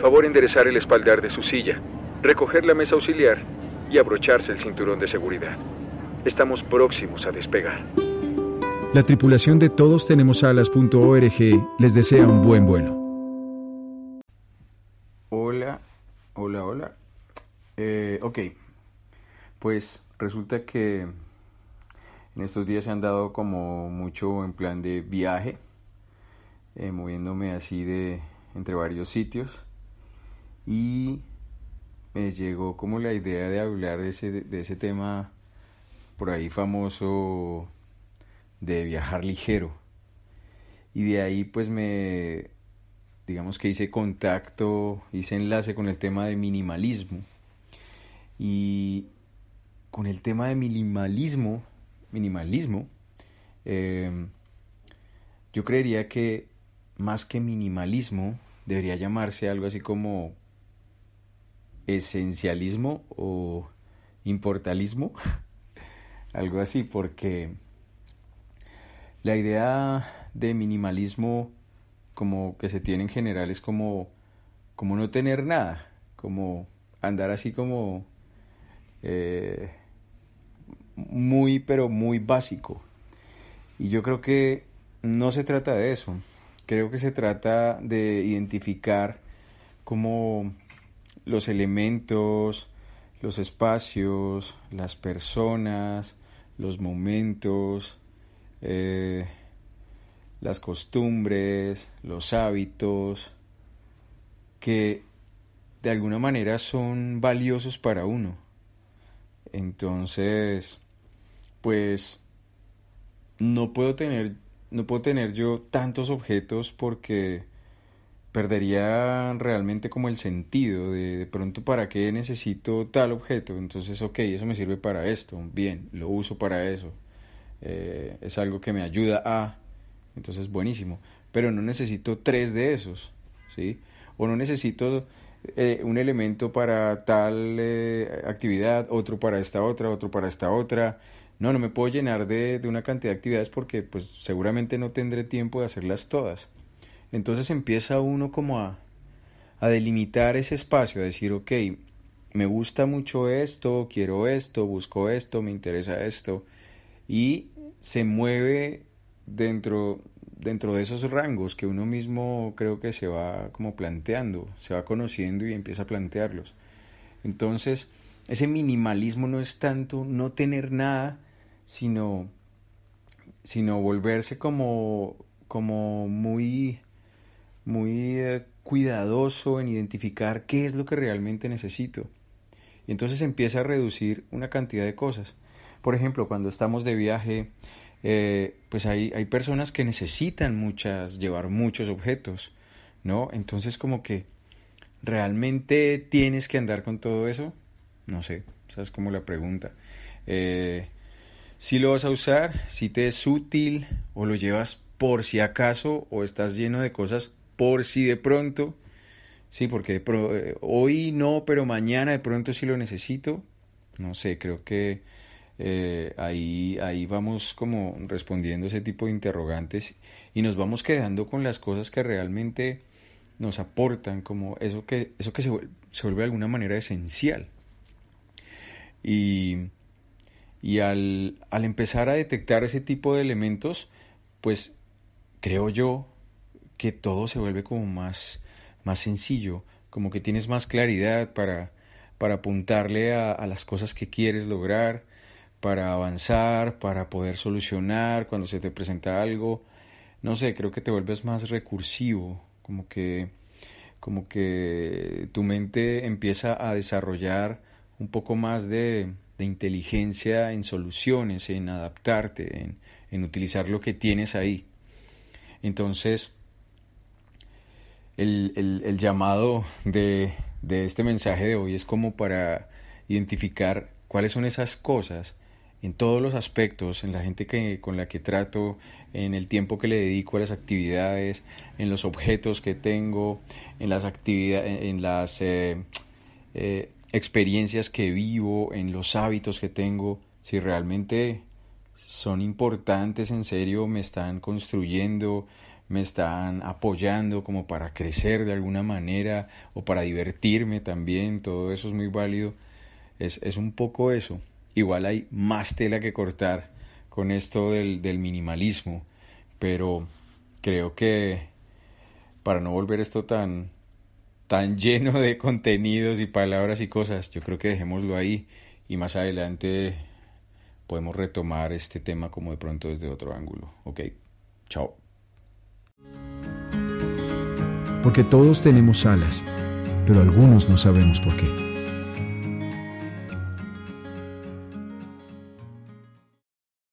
Favor enderezar el espaldar de su silla, recoger la mesa auxiliar y abrocharse el cinturón de seguridad. Estamos próximos a despegar. La tripulación de Todos Tenemos Alas.org les desea un buen vuelo. Hola, hola, hola. Eh, ok, pues resulta que en estos días se han dado como mucho en plan de viaje, eh, moviéndome así de entre varios sitios y me llegó como la idea de hablar de ese, de ese tema por ahí famoso de viajar ligero. Y de ahí pues me, digamos que hice contacto, hice enlace con el tema de minimalismo. Y con el tema de minimalismo, minimalismo, em, yo creería que más que minimalismo debería llamarse algo así como esencialismo o importalismo, algo así, porque la idea de minimalismo como que se tiene en general es como, como no tener nada, como andar así como eh, muy pero muy básico. Y yo creo que no se trata de eso, creo que se trata de identificar como los elementos, los espacios, las personas, los momentos, eh, las costumbres, los hábitos, que de alguna manera son valiosos para uno. Entonces, pues no puedo tener no puedo tener yo tantos objetos porque perdería realmente como el sentido de de pronto para qué necesito tal objeto. Entonces, ok, eso me sirve para esto, bien, lo uso para eso. Eh, es algo que me ayuda a, entonces buenísimo. Pero no necesito tres de esos, ¿sí? O no necesito eh, un elemento para tal eh, actividad, otro para esta otra, otro para esta otra. No, no me puedo llenar de, de una cantidad de actividades porque pues seguramente no tendré tiempo de hacerlas todas. Entonces empieza uno como a, a delimitar ese espacio, a decir, ok, me gusta mucho esto, quiero esto, busco esto, me interesa esto, y se mueve dentro, dentro de esos rangos que uno mismo creo que se va como planteando, se va conociendo y empieza a plantearlos. Entonces, ese minimalismo no es tanto no tener nada, sino, sino volverse como, como muy muy eh, cuidadoso en identificar qué es lo que realmente necesito. Y entonces empieza a reducir una cantidad de cosas. Por ejemplo, cuando estamos de viaje, eh, pues hay, hay personas que necesitan muchas, llevar muchos objetos, ¿no? Entonces como que realmente tienes que andar con todo eso, no sé, esa es como la pregunta. Eh, si lo vas a usar, si te es útil o lo llevas por si acaso o estás lleno de cosas por si de pronto, sí, porque eh, hoy no, pero mañana de pronto sí lo necesito. No sé, creo que eh, ahí, ahí vamos como respondiendo ese tipo de interrogantes y nos vamos quedando con las cosas que realmente nos aportan, como eso que, eso que se, se vuelve de alguna manera esencial. Y, y al, al empezar a detectar ese tipo de elementos, pues creo yo que todo se vuelve como más, más sencillo, como que tienes más claridad para, para apuntarle a, las cosas que quieres lograr, para avanzar, para poder solucionar cuando se te presenta algo. No sé, creo que te vuelves más recursivo, como que como que tu mente empieza a desarrollar un poco más de, de inteligencia en soluciones, en adaptarte, en, en utilizar lo que tienes ahí. Entonces, el, el, llamado de, de este mensaje de hoy es como para identificar cuáles son esas cosas en todos los aspectos, en la gente que, con la que trato, en el tiempo que le dedico a las actividades, en los objetos que tengo, en las actividades, en las eh, eh, experiencias que vivo, en los hábitos que tengo, si realmente son importantes, en serio, me están construyendo, me están apoyando como para crecer de alguna manera o para divertirme también, todo eso es muy válido. Es, es un poco eso. Igual hay más tela que cortar con esto del, del minimalismo, pero creo que para no volver esto tan, tan lleno de contenidos y palabras y cosas, yo creo que dejémoslo ahí y más adelante podemos retomar este tema como de pronto desde otro ángulo. Ok, chao. Porque todos tenemos alas, pero algunos no sabemos por qué.